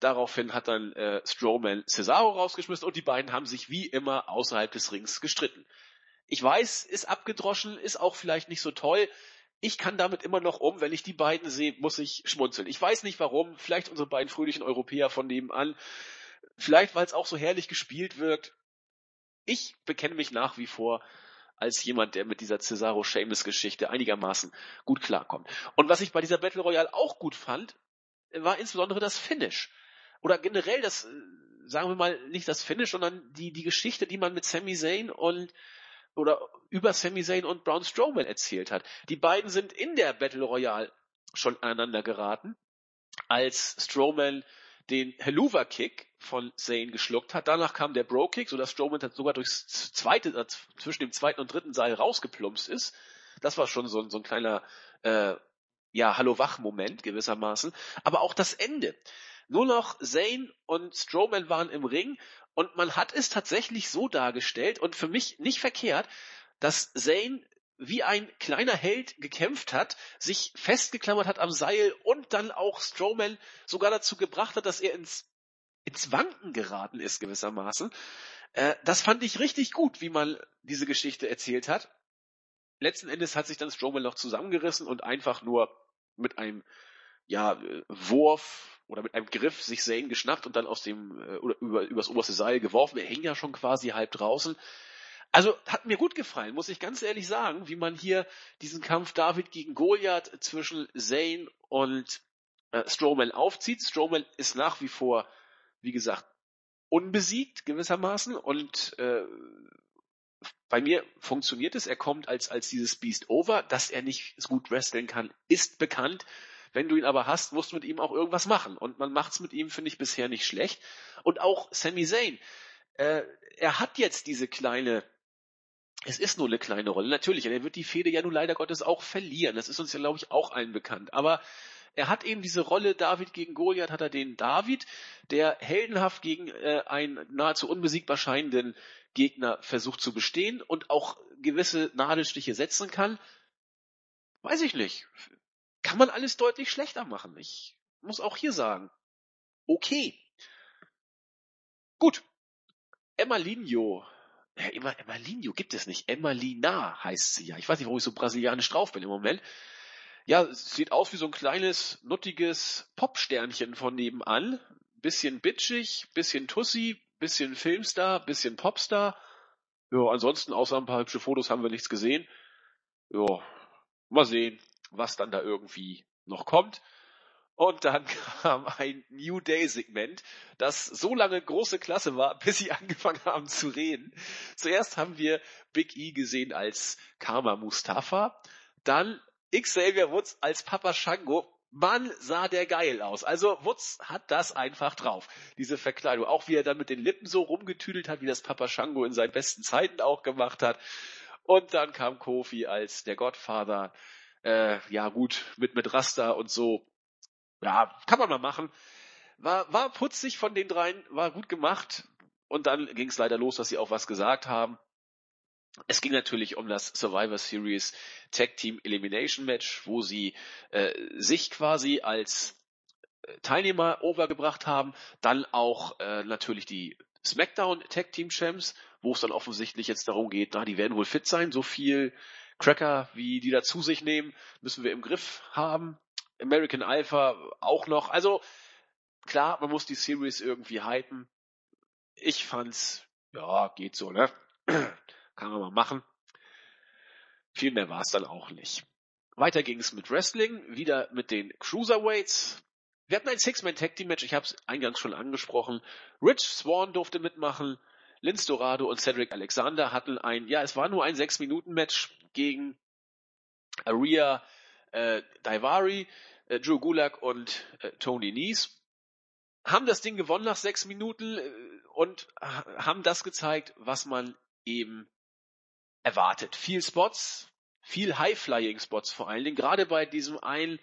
Speaker 1: Daraufhin hat dann äh, Strowman Cesaro rausgeschmissen und die beiden haben sich wie immer außerhalb des Rings gestritten. Ich weiß, ist abgedroschen, ist auch vielleicht nicht so toll. Ich kann damit immer noch um, wenn ich die beiden sehe, muss ich schmunzeln. Ich weiß nicht warum, vielleicht unsere beiden fröhlichen Europäer von nebenan Vielleicht, weil es auch so herrlich gespielt wirkt. Ich bekenne mich nach wie vor als jemand, der mit dieser Cesaro Seamus Geschichte einigermaßen gut klarkommt. Und was ich bei dieser Battle Royale auch gut fand, war insbesondere das Finish. Oder generell das, äh, sagen wir mal, nicht das Finish, sondern die, die Geschichte, die man mit Sami Zayn und oder über Sami Zayn und Braun Strowman erzählt hat. Die beiden sind in der Battle Royale schon aneinander geraten, als Strowman den Helluva Kick von Zane geschluckt hat. Danach kam der Bro Kick, sodass Strowman sogar durchs zweite, äh, zwischen dem zweiten und dritten Seil rausgeplumpst ist. Das war schon so, so ein kleiner, äh, ja, Hallo-Wach-Moment gewissermaßen. Aber auch das Ende. Nur noch Zane und Strowman waren im Ring und man hat es tatsächlich so dargestellt und für mich nicht verkehrt, dass Zane wie ein kleiner Held gekämpft hat, sich festgeklammert hat am Seil und dann auch Strowman sogar dazu gebracht hat, dass er ins, ins Wanken geraten ist gewissermaßen. Äh, das fand ich richtig gut, wie man diese Geschichte erzählt hat. Letzten Endes hat sich dann Strowman noch zusammengerissen und einfach nur mit einem ja, Wurf oder mit einem Griff sich Zane geschnappt und dann aus dem äh, oder über übers oberste Seil geworfen. Er hing ja schon quasi halb draußen. Also hat mir gut gefallen, muss ich ganz ehrlich sagen, wie man hier diesen Kampf David gegen Goliath zwischen Zane und äh, Strowman aufzieht. Strowman ist nach wie vor, wie gesagt, unbesiegt gewissermaßen und äh, bei mir funktioniert es. Er kommt als als dieses Beast over, dass er nicht gut wresteln kann, ist bekannt. Wenn du ihn aber hast, musst du mit ihm auch irgendwas machen. Und man macht's mit ihm, finde ich, bisher nicht schlecht. Und auch Sami Zayn. Äh, er hat jetzt diese kleine es ist nur eine kleine Rolle. Natürlich, er wird die Fehde ja nun leider Gottes auch verlieren. Das ist uns ja, glaube ich, auch allen bekannt. Aber er hat eben diese Rolle David gegen Goliath, hat er den David, der heldenhaft gegen äh, einen nahezu unbesiegbar scheinenden Gegner versucht zu bestehen und auch gewisse Nadelstiche setzen kann. Weiß ich nicht. Kann man alles deutlich schlechter machen. Ich muss auch hier sagen. Okay. Gut. Emma Linho ja, immer Emalinho gibt es nicht. Emalina heißt sie ja. Ich weiß nicht, warum ich so brasilianisch drauf bin im Moment. Ja, sieht aus wie so ein kleines, nuttiges Popsternchen von nebenan. Bisschen bitchig, bisschen Tussi, bisschen Filmstar, bisschen Popstar. Ja, ansonsten außer ein paar hübsche Fotos haben wir nichts gesehen. Ja, mal sehen, was dann da irgendwie noch kommt. Und dann [LAUGHS] kam ein New Day Segment, das so lange große Klasse war, bis sie [LAUGHS] angefangen haben zu reden. Zuerst haben wir Big E gesehen als Karma Mustafa, dann Xavier Woods als Papa Shango. Mann, sah der geil aus. Also Woods hat das einfach drauf. Diese Verkleidung. Auch wie er dann mit den Lippen so rumgetüdelt hat, wie das Papa Shango in seinen besten Zeiten auch gemacht hat. Und dann kam Kofi als der Godfather. Äh, ja gut, mit, mit Rasta und so ja, kann man mal machen. War, war putzig von den dreien, war gut gemacht. Und dann ging es leider los, dass sie auch was gesagt haben. Es ging natürlich um das Survivor Series Tag Team Elimination Match, wo sie äh, sich quasi als Teilnehmer overgebracht haben. Dann auch äh, natürlich die SmackDown Tag Team Champs, wo es dann offensichtlich jetzt darum geht, na, die werden wohl fit sein, so viel Cracker, wie die da zu sich nehmen, müssen wir im Griff haben. American Alpha auch noch. Also klar, man muss die Series irgendwie hypen. Ich fand's, ja, geht so, ne? [CLEARS THROAT] Kann man mal machen. Viel mehr war's dann auch nicht. Weiter ging's mit Wrestling, wieder mit den Cruiserweights. Wir hatten ein Six-Man-Tag-Team-Match, ich habe es eingangs schon angesprochen. Rich Swan durfte mitmachen, Linz Dorado und Cedric Alexander hatten ein, ja, es war nur ein Sechs-Minuten-Match gegen Aria äh, Daivari, äh, Drew Gulak und äh, Tony Nies. Haben das Ding gewonnen nach sechs Minuten äh, und haben das gezeigt, was man eben erwartet. Viel Spots, viel High-Flying-Spots vor allen Dingen, gerade bei diesem einen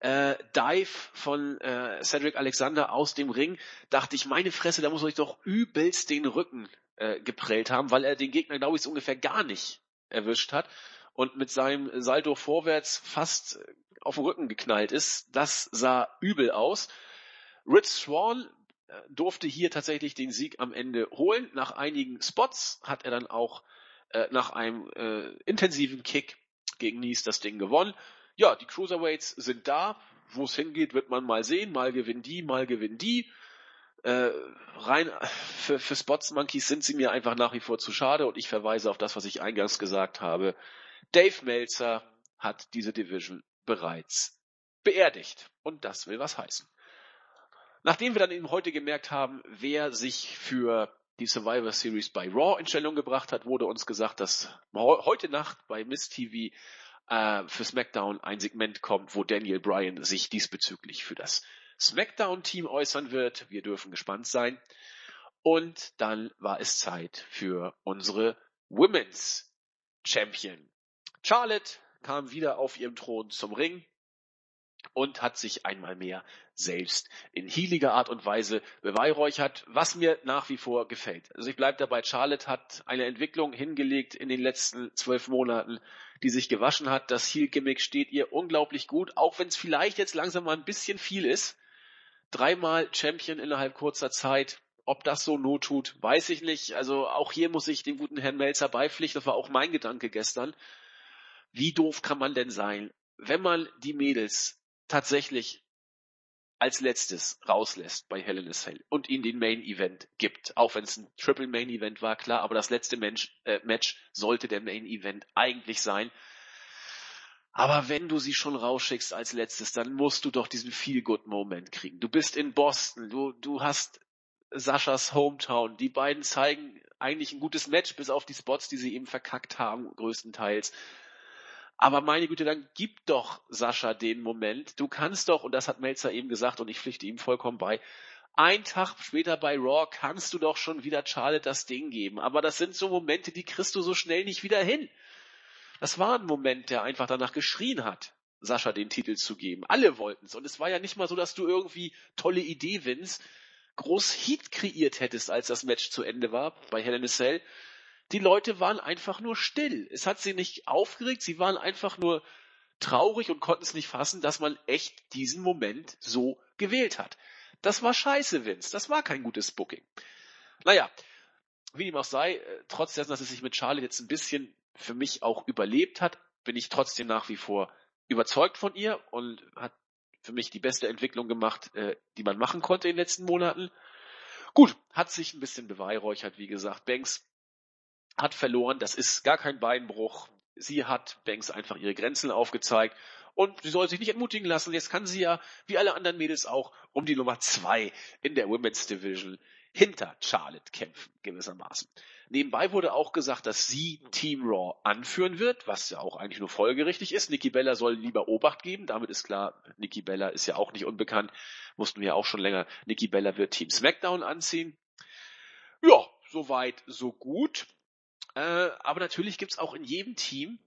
Speaker 1: äh, Dive von äh, Cedric Alexander aus dem Ring, dachte ich, meine Fresse, da muss euch doch übelst den Rücken äh, geprellt haben, weil er den Gegner, glaube ich, so ungefähr gar nicht erwischt hat und mit seinem Salto vorwärts fast auf den Rücken geknallt ist. Das sah übel aus. Rich Swan äh, durfte hier tatsächlich den Sieg am Ende holen. Nach einigen Spots hat er dann auch äh, nach einem äh, intensiven Kick gegen Nies das Ding gewonnen. Ja, die Cruiserweights sind da. Wo es hingeht, wird man mal sehen. Mal gewinnen die, mal gewinnen die. Äh, rein für, für Spots Monkeys sind sie mir einfach nach wie vor zu schade und ich verweise auf das, was ich eingangs gesagt habe. Dave Meltzer hat diese Division bereits beerdigt und das will was heißen. Nachdem wir dann eben heute gemerkt haben, wer sich für die Survivor Series bei Raw in Stellung gebracht hat, wurde uns gesagt, dass heute Nacht bei Miss TV äh, für SmackDown ein Segment kommt, wo Daniel Bryan sich diesbezüglich für das SmackDown-Team äußern wird. Wir dürfen gespannt sein. Und dann war es Zeit für unsere Women's Champion. Charlotte kam wieder auf ihrem Thron zum Ring und hat sich einmal mehr selbst in healiger Art und Weise beweihräuchert, was mir nach wie vor gefällt. Also ich bleibe dabei, Charlotte hat eine Entwicklung hingelegt in den letzten zwölf Monaten, die sich gewaschen hat. Das Heel-Gimmick steht ihr unglaublich gut, auch wenn es vielleicht jetzt langsam mal ein bisschen viel ist. Dreimal Champion innerhalb kurzer Zeit. Ob das so not tut, weiß ich nicht. Also auch hier muss ich dem guten Herrn Melzer beipflichten. Das war auch mein Gedanke gestern. Wie doof kann man denn sein, wenn man die Mädels tatsächlich als letztes rauslässt bei Hell in a und ihnen den Main Event gibt. Auch wenn es ein Triple Main Event war, klar, aber das letzte Mensch, äh, Match sollte der Main Event eigentlich sein. Aber wenn du sie schon rausschickst als letztes, dann musst du doch diesen Feel-Good-Moment kriegen. Du bist in Boston, du, du hast Saschas Hometown. Die beiden zeigen eigentlich ein gutes Match, bis auf die Spots, die sie eben verkackt haben, größtenteils. Aber meine Güte, dann gib doch Sascha den Moment. Du kannst doch, und das hat Melzer eben gesagt, und ich pflichte ihm vollkommen bei, ein Tag später bei Raw kannst du doch schon wieder Charlotte das Ding geben. Aber das sind so Momente, die kriegst du so schnell nicht wieder hin. Das war ein Moment, der einfach danach geschrien hat, Sascha den Titel zu geben. Alle wollten es. Und es war ja nicht mal so, dass du irgendwie tolle Idee, Vince, groß Heat kreiert hättest, als das Match zu Ende war bei Hell in Cell, die Leute waren einfach nur still. Es hat sie nicht aufgeregt, sie waren einfach nur traurig und konnten es nicht fassen, dass man echt diesen Moment so gewählt hat. Das war scheiße, Vince. Das war kein gutes Booking. Naja, wie dem auch sei, äh, trotz dessen, dass es sich mit Charlie jetzt ein bisschen für mich auch überlebt hat, bin ich trotzdem nach wie vor überzeugt von ihr und hat für mich die beste Entwicklung gemacht, äh, die man machen konnte in den letzten Monaten. Gut, hat sich ein bisschen beweihräuchert, wie gesagt. Banks hat verloren. Das ist gar kein Beinbruch. Sie hat Banks einfach ihre Grenzen aufgezeigt und sie soll sich nicht entmutigen lassen. Jetzt kann sie ja, wie alle anderen Mädels auch, um die Nummer zwei in der Women's Division hinter Charlotte kämpfen, gewissermaßen. Nebenbei wurde auch gesagt, dass sie Team Raw anführen wird, was ja auch eigentlich nur folgerichtig ist. Nikki Bella soll lieber Obacht geben. Damit ist klar, Nikki Bella ist ja auch nicht unbekannt. Wussten wir auch schon länger. Nikki Bella wird Team SmackDown anziehen. Ja, soweit, so gut. Äh, aber natürlich gibt's auch in jedem Team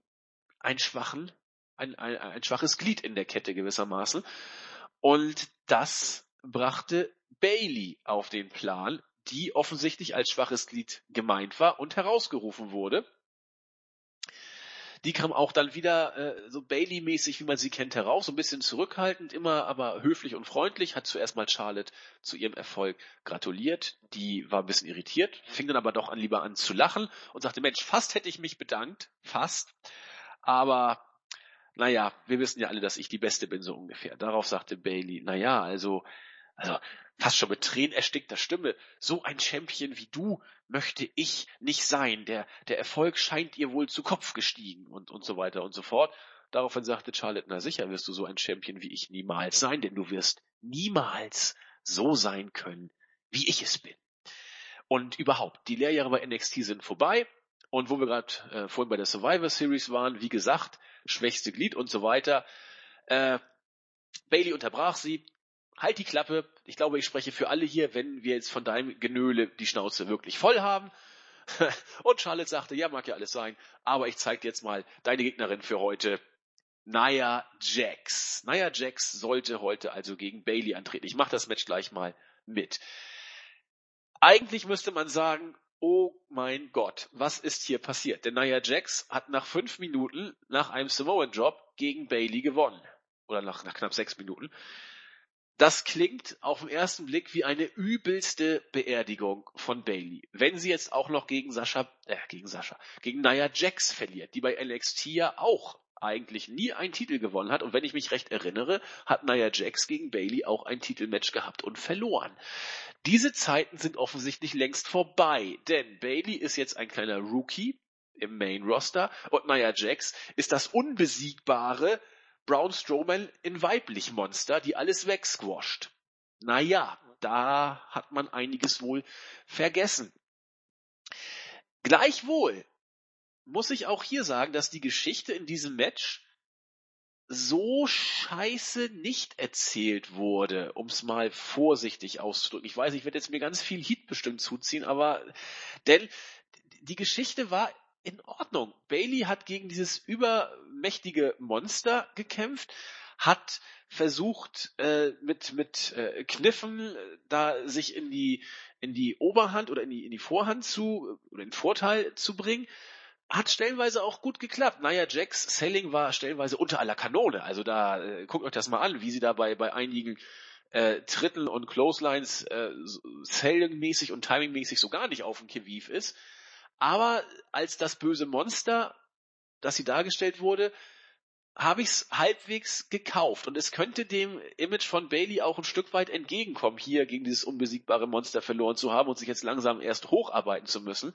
Speaker 1: einen schwachen, ein, ein, ein schwaches Glied in der Kette gewissermaßen. Und das brachte Bailey auf den Plan, die offensichtlich als schwaches Glied gemeint war und herausgerufen wurde. Die kam auch dann wieder äh, so Bailey-mäßig, wie man sie kennt, heraus, so ein bisschen zurückhaltend, immer aber höflich und freundlich, hat zuerst mal Charlotte zu ihrem Erfolg gratuliert. Die war ein bisschen irritiert, fing dann aber doch an, lieber an zu lachen und sagte, Mensch, fast hätte ich mich bedankt, fast. Aber naja, wir wissen ja alle, dass ich die Beste bin, so ungefähr. Darauf sagte Bailey, naja, also, also fast schon mit Tränen erstickter Stimme, so ein Champion wie du möchte ich nicht sein. Der, der Erfolg scheint ihr wohl zu Kopf gestiegen und, und so weiter und so fort. Daraufhin sagte Charlotte, na sicher wirst du so ein Champion wie ich niemals sein, denn du wirst niemals so sein können, wie ich es bin. Und überhaupt, die Lehrjahre bei NXT sind vorbei. Und wo wir gerade äh, vorhin bei der Survivor Series waren, wie gesagt, schwächste Glied und so weiter. Äh, Bailey unterbrach sie. Halt die Klappe. Ich glaube, ich spreche für alle hier, wenn wir jetzt von deinem Genöle die Schnauze wirklich voll haben. [LAUGHS] und Charlotte sagte, ja, mag ja alles sein, aber ich zeige dir jetzt mal deine Gegnerin für heute. Nia Jax. Nia Jax sollte heute also gegen Bailey antreten. Ich mache das Match gleich mal mit. Eigentlich müsste man sagen, oh mein Gott, was ist hier passiert? Denn Nia Jax hat nach fünf Minuten nach einem Samoan Drop gegen Bailey gewonnen. Oder nach, nach knapp sechs Minuten. Das klingt auf den ersten Blick wie eine übelste Beerdigung von Bailey. Wenn sie jetzt auch noch gegen Sascha, äh, gegen Sascha, gegen Nia Jax verliert, die bei NXT ja auch eigentlich nie einen Titel gewonnen hat. Und wenn ich mich recht erinnere, hat Nia Jax gegen Bailey auch ein Titelmatch gehabt und verloren. Diese Zeiten sind offensichtlich längst vorbei, denn Bailey ist jetzt ein kleiner Rookie im Main Roster und Nia Jax ist das unbesiegbare Braun Strowman in weiblich Monster, die alles wegsquasht. Naja, da hat man einiges wohl vergessen. Gleichwohl muss ich auch hier sagen, dass die Geschichte in diesem Match so scheiße nicht erzählt wurde, um es mal vorsichtig auszudrücken. Ich weiß, ich werde jetzt mir ganz viel Heat bestimmt zuziehen, aber denn die Geschichte war in Ordnung. Bailey hat gegen dieses übermächtige Monster gekämpft, hat versucht äh, mit mit äh, Kniffen äh, da sich in die in die Oberhand oder in die in die Vorhand zu oder in Vorteil zu bringen hat stellenweise auch gut geklappt. Nia Jax Selling war stellenweise unter aller Kanone. Also da äh, guckt euch das mal an, wie sie dabei bei einigen äh, Tritten und Clotheslines äh, Selling-mäßig und Timing-mäßig so gar nicht auf dem Kiviv ist. Aber als das böse Monster, das sie dargestellt wurde, habe ich es halbwegs gekauft. Und es könnte dem Image von Bailey auch ein Stück weit entgegenkommen, hier gegen dieses unbesiegbare Monster verloren zu haben und sich jetzt langsam erst hocharbeiten zu müssen.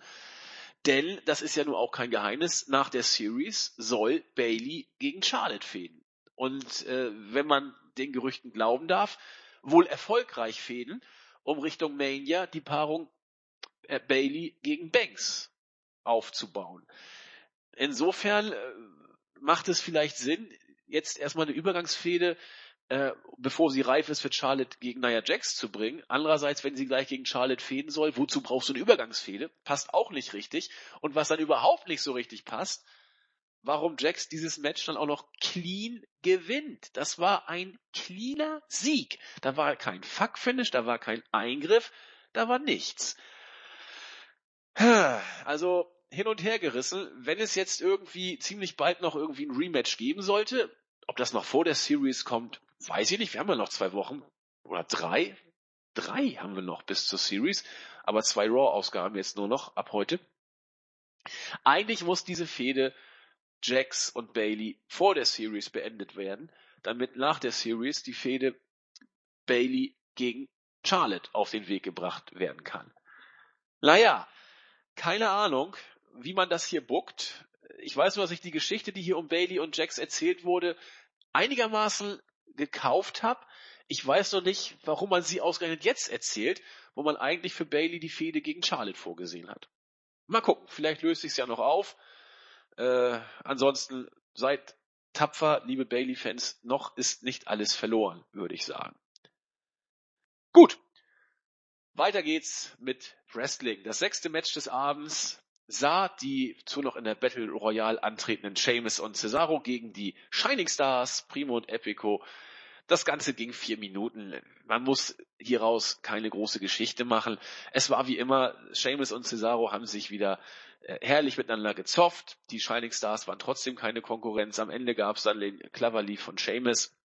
Speaker 1: Denn, das ist ja nun auch kein Geheimnis, nach der Series soll Bailey gegen Charlotte fäden. Und äh, wenn man den Gerüchten glauben darf, wohl erfolgreich fäden, um Richtung Mania die Paarung äh, Bailey gegen Banks aufzubauen. Insofern äh, macht es vielleicht Sinn, jetzt erstmal eine Übergangsfehde äh, bevor sie reif ist, für Charlotte gegen Nia Jax zu bringen. Andererseits, wenn sie gleich gegen Charlotte fäden soll, wozu brauchst du eine Übergangsfehde? Passt auch nicht richtig. Und was dann überhaupt nicht so richtig passt, warum Jax dieses Match dann auch noch clean gewinnt. Das war ein cleaner Sieg. Da war kein Fuck-Finish, da war kein Eingriff, da war nichts. Also hin und her gerissen. Wenn es jetzt irgendwie ziemlich bald noch irgendwie ein Rematch geben sollte, ob das noch vor der Series kommt, weiß ich nicht. Wir haben ja noch zwei Wochen oder drei. Drei haben wir noch bis zur Series, aber zwei Raw-Ausgaben jetzt nur noch ab heute. Eigentlich muss diese Fehde Jax und Bailey vor der Series beendet werden, damit nach der Series die Fehde Bailey gegen Charlotte auf den Weg gebracht werden kann. Naja, keine Ahnung, wie man das hier buckt. Ich weiß nur, dass ich die Geschichte, die hier um Bailey und Jax erzählt wurde, einigermaßen gekauft habe. Ich weiß noch nicht, warum man sie ausgerechnet jetzt erzählt, wo man eigentlich für Bailey die Fehde gegen Charlotte vorgesehen hat. Mal gucken, vielleicht löst sich's ja noch auf. Äh, ansonsten seid tapfer, liebe Bailey-Fans, noch ist nicht alles verloren, würde ich sagen. Gut, weiter geht's mit Wrestling. Das sechste Match des Abends sah die zu noch in der Battle Royale antretenden Sheamus und Cesaro gegen die Shining Stars, Primo und Epico. Das Ganze ging vier Minuten. Man muss hieraus keine große Geschichte machen. Es war wie immer, Sheamus und Cesaro haben sich wieder äh, herrlich miteinander gezofft. Die Shining Stars waren trotzdem keine Konkurrenz. Am Ende gab es dann den Cleverleaf von Seamus.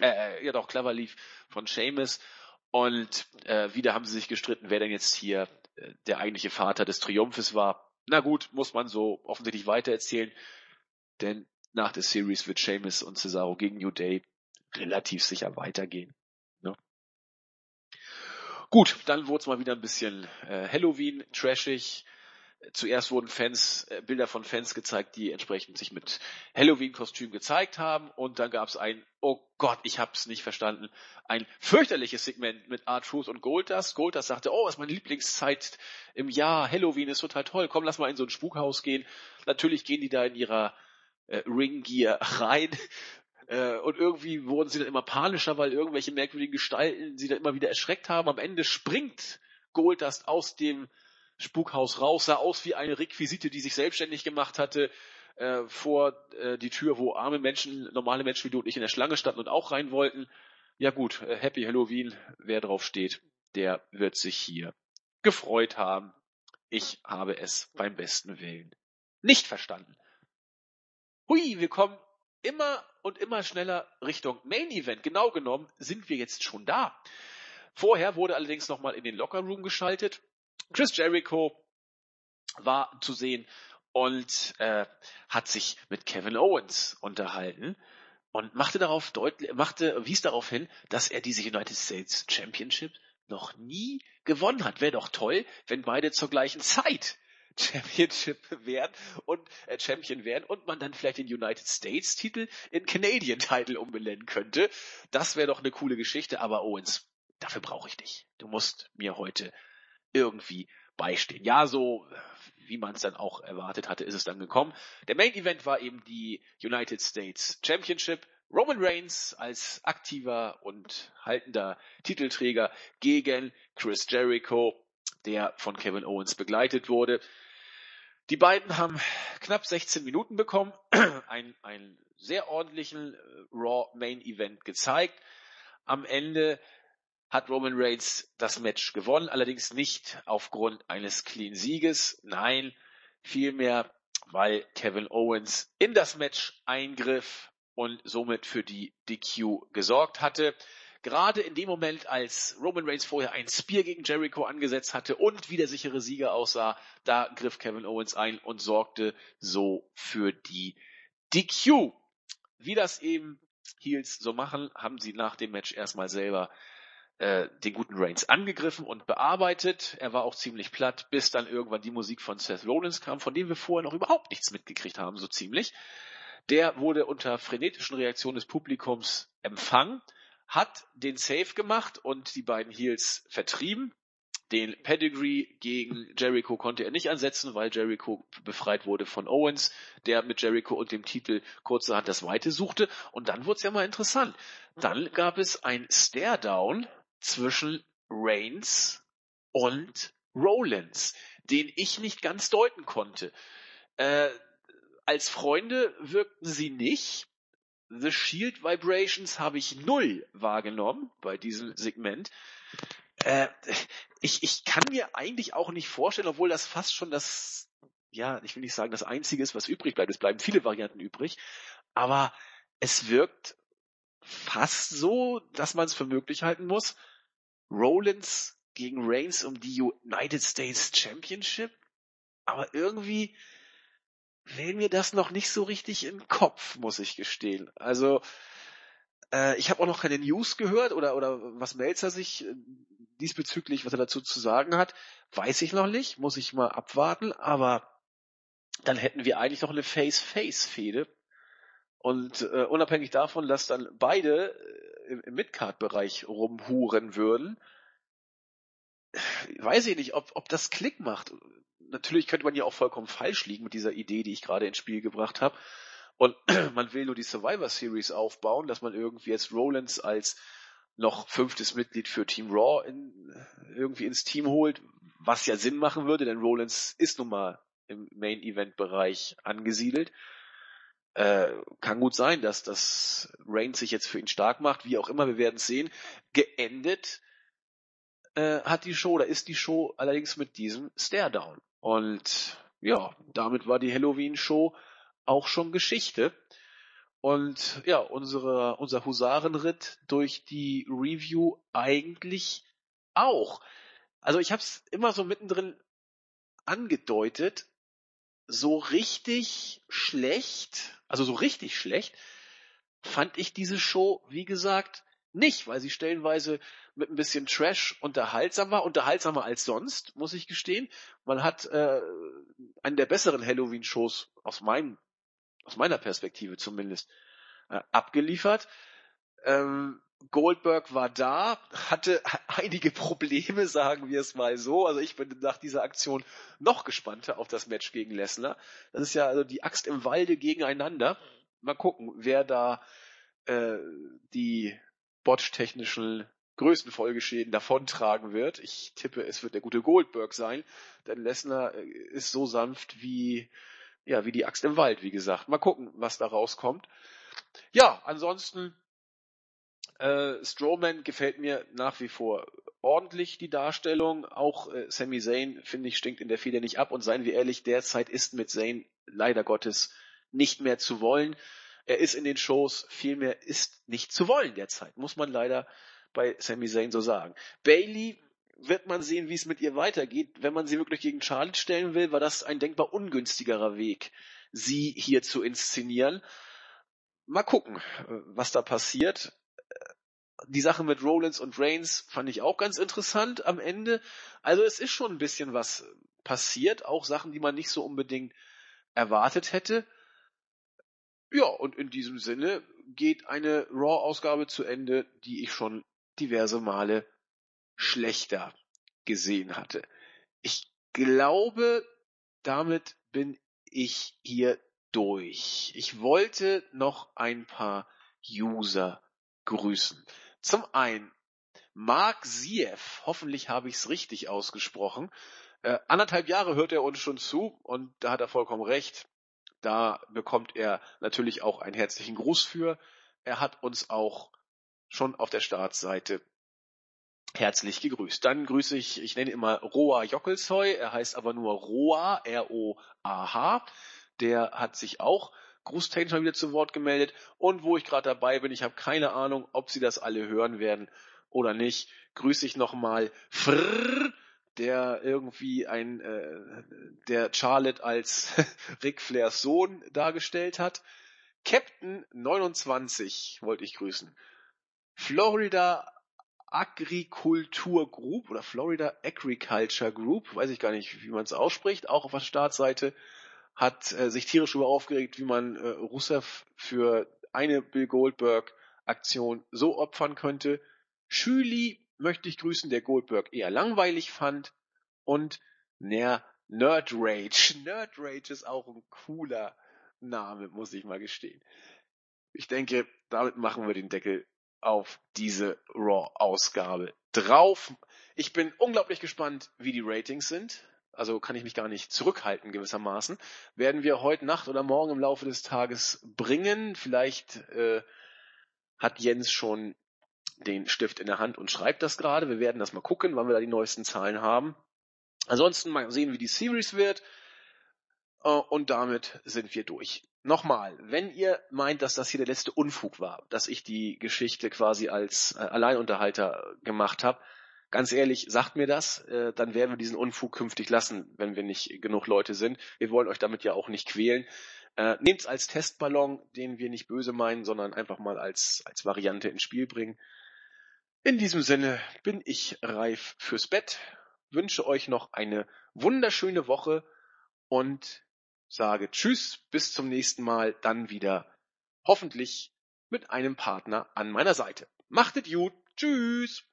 Speaker 1: Äh, ja doch, Cleverleaf von Seamus. Und äh, wieder haben sie sich gestritten, wer denn jetzt hier äh, der eigentliche Vater des Triumphes war. Na gut, muss man so offensichtlich weitererzählen. Denn nach der Series wird Seamus und Cesaro gegen New Day relativ sicher weitergehen. Ne? Gut, dann wurde es mal wieder ein bisschen äh, Halloween, trashig. Zuerst wurden Fans, äh, Bilder von Fans gezeigt, die entsprechend sich mit Halloween-Kostüm gezeigt haben. Und dann gab es ein, oh Gott, ich hab's nicht verstanden, ein fürchterliches Segment mit R-Truth und Goldust. Goldust sagte, oh, ist meine Lieblingszeit im Jahr, Halloween ist total toll, komm, lass mal in so ein Spukhaus gehen. Natürlich gehen die da in ihrer äh, Ring-Gear rein. Äh, und irgendwie wurden sie dann immer panischer, weil irgendwelche merkwürdigen Gestalten sie dann immer wieder erschreckt haben. Am Ende springt Goldust aus dem Spukhaus raus, sah aus wie eine Requisite, die sich selbstständig gemacht hatte, äh, vor äh, die Tür, wo arme Menschen, normale Menschen wie du und ich in der Schlange standen und auch rein wollten. Ja gut, äh, Happy Halloween, wer drauf steht, der wird sich hier gefreut haben. Ich habe es beim besten Willen nicht verstanden. Hui, wir kommen immer und immer schneller Richtung Main Event. Genau genommen sind wir jetzt schon da. Vorher wurde allerdings nochmal in den Locker Room geschaltet. Chris Jericho war zu sehen und äh, hat sich mit Kevin Owens unterhalten und machte darauf deutlich, machte, wies darauf hin, dass er diese United States Championship noch nie gewonnen hat. Wäre doch toll, wenn beide zur gleichen Zeit Championship werden und äh, Champion werden und man dann vielleicht den United States Titel in Canadian Title umbenennen könnte. Das wäre doch eine coole Geschichte, aber Owens, dafür brauche ich dich. Du musst mir heute irgendwie beistehen. Ja, so wie man es dann auch erwartet hatte, ist es dann gekommen. Der Main Event war eben die United States Championship. Roman Reigns als aktiver und haltender Titelträger gegen Chris Jericho, der von Kevin Owens begleitet wurde. Die beiden haben knapp 16 Minuten bekommen, [CLEARS THROAT] einen, einen sehr ordentlichen äh, Raw Main Event gezeigt. Am Ende hat Roman Reigns das Match gewonnen, allerdings nicht aufgrund eines Clean Sieges, nein, vielmehr, weil Kevin Owens in das Match eingriff und somit für die DQ gesorgt hatte. Gerade in dem Moment, als Roman Reigns vorher ein Spear gegen Jericho angesetzt hatte und wie der sichere Sieger aussah, da griff Kevin Owens ein und sorgte so für die DQ. Wie das eben Heels so machen, haben sie nach dem Match erstmal selber äh, den guten Reigns angegriffen und bearbeitet. Er war auch ziemlich platt, bis dann irgendwann die Musik von Seth Rollins kam, von dem wir vorher noch überhaupt nichts mitgekriegt haben, so ziemlich. Der wurde unter frenetischen Reaktionen des Publikums empfangen, hat den Save gemacht und die beiden Heels vertrieben. Den Pedigree gegen Jericho konnte er nicht ansetzen, weil Jericho befreit wurde von Owens, der mit Jericho und dem Titel kurzerhand das Weite suchte. Und dann wurde es ja mal interessant. Dann gab es ein Stare-Down zwischen Reigns und Rollins, den ich nicht ganz deuten konnte. Äh, als Freunde wirkten sie nicht. The Shield Vibrations habe ich null wahrgenommen bei diesem Segment. Äh, ich, ich kann mir eigentlich auch nicht vorstellen, obwohl das fast schon das, ja, ich will nicht sagen, das Einzige ist, was übrig bleibt. Es bleiben viele Varianten übrig. Aber es wirkt fast so, dass man es für möglich halten muss, Rollins gegen Reigns um die United States Championship, aber irgendwie will mir das noch nicht so richtig den Kopf, muss ich gestehen. Also äh, ich habe auch noch keine News gehört oder oder was Melzer sich äh, diesbezüglich, was er dazu zu sagen hat, weiß ich noch nicht, muss ich mal abwarten. Aber dann hätten wir eigentlich noch eine Face-Face-Fehde. Und äh, unabhängig davon, dass dann beide im, Midcard-Bereich rumhuren würden, weiß ich nicht, ob, ob das Klick macht. Natürlich könnte man ja auch vollkommen falsch liegen mit dieser Idee, die ich gerade ins Spiel gebracht habe. Und [CLEARS THROAT] man will nur die Survivor Series aufbauen, dass man irgendwie jetzt Rollins als noch fünftes Mitglied für Team Raw in, irgendwie ins Team holt, was ja Sinn machen würde, denn Rollins ist nun mal im Main Event Bereich angesiedelt. Äh, kann gut sein, dass das Reigns sich jetzt für ihn stark macht, wie auch immer, wir werden sehen. Geendet äh, hat die Show oder ist die Show allerdings mit diesem Stare-Down. Und ja, damit war die Halloween-Show auch schon Geschichte. Und ja, unsere, unser Husarenritt durch die Review eigentlich auch. Also ich habe es immer so mittendrin angedeutet, so richtig schlecht, also so richtig schlecht, fand ich diese Show, wie gesagt, nicht, weil sie stellenweise mit ein bisschen Trash unterhaltsam war, unterhaltsamer als sonst, muss ich gestehen. Man hat äh, einen der besseren Halloween-Shows aus meinem, aus meiner Perspektive zumindest, äh, abgeliefert. Ähm, Goldberg war da, hatte [LAUGHS] einige Probleme, sagen wir es mal so. Also ich bin nach dieser Aktion noch gespannter auf das Match gegen Lesnar. Das ist ja also die Axt im Walde gegeneinander. Mal gucken, wer da äh, die botch-technischen größten Folgeschäden davontragen wird. Ich tippe, es wird der gute Goldberg sein, denn Lesnar äh, ist so sanft wie, ja, wie die Axt im Wald, wie gesagt. Mal gucken, was da rauskommt. Ja, ansonsten, äh, Strowman gefällt mir nach wie vor ordentlich die Darstellung. Auch äh, Sami Zayn, finde ich, stinkt in der Feder nicht ab. Und seien wir ehrlich, derzeit ist mit Zayn leider Gottes nicht mehr zu wollen. Er ist in den Shows, vielmehr ist nicht zu wollen derzeit, muss man leider bei Sami Zayn so sagen. Bailey wird man sehen, wie es mit ihr weitergeht. Wenn man sie wirklich gegen Charlotte stellen will, war das ein denkbar ungünstigerer Weg, sie hier zu inszenieren. Mal gucken, was da passiert. Die Sache mit Rollins und Reigns fand ich auch ganz interessant am Ende. Also es ist schon ein bisschen was passiert, auch Sachen, die man nicht so unbedingt erwartet hätte. Ja, und in diesem Sinne geht eine Raw-Ausgabe zu Ende, die ich schon diverse Male schlechter gesehen hatte. Ich glaube, damit bin ich hier durch. Ich wollte noch ein paar User grüßen. Zum einen Mark Siev, hoffentlich habe ich es richtig ausgesprochen. Äh, anderthalb Jahre hört er uns schon zu und da hat er vollkommen recht. Da bekommt er natürlich auch einen herzlichen Gruß für. Er hat uns auch schon auf der Startseite herzlich gegrüßt. Dann grüße ich, ich nenne immer Roa Jockelsheu, er heißt aber nur Roa, R-O-A-H. Der hat sich auch grußtechnisch mal wieder zu Wort gemeldet. Und wo ich gerade dabei bin, ich habe keine Ahnung, ob Sie das alle hören werden oder nicht, grüße ich nochmal Frrrr der irgendwie ein, äh, der Charlotte als [LAUGHS] Ric Flairs Sohn dargestellt hat. Captain 29 wollte ich grüßen. Florida Agrikultur Group oder Florida Agriculture Group, weiß ich gar nicht, wie man es ausspricht, auch auf der Startseite, hat äh, sich tierisch über aufgeregt, wie man äh, Rusev für eine Bill Goldberg Aktion so opfern könnte. Schüli möchte ich grüßen, der Goldberg eher langweilig fand. Und der Nerd Rage. [LAUGHS] Nerd Rage ist auch ein cooler Name, muss ich mal gestehen. Ich denke, damit machen wir den Deckel auf diese Raw-Ausgabe drauf. Ich bin unglaublich gespannt, wie die Ratings sind. Also kann ich mich gar nicht zurückhalten gewissermaßen. Werden wir heute Nacht oder morgen im Laufe des Tages bringen. Vielleicht äh, hat Jens schon den Stift in der Hand und schreibt das gerade. Wir werden das mal gucken, wann wir da die neuesten Zahlen haben. Ansonsten mal sehen, wie die Series wird. Äh, und damit sind wir durch. Nochmal, wenn ihr meint, dass das hier der letzte Unfug war, dass ich die Geschichte quasi als äh, Alleinunterhalter gemacht habe, ganz ehrlich, sagt mir das, äh, dann werden wir diesen Unfug künftig lassen, wenn wir nicht genug Leute sind. Wir wollen euch damit ja auch nicht quälen. Äh, Nehmt es als Testballon, den wir nicht böse meinen, sondern einfach mal als, als Variante ins Spiel bringen. In diesem Sinne bin ich reif fürs Bett, wünsche euch noch eine wunderschöne Woche und sage Tschüss, bis zum nächsten Mal, dann wieder hoffentlich mit einem Partner an meiner Seite. Macht es gut, Tschüss!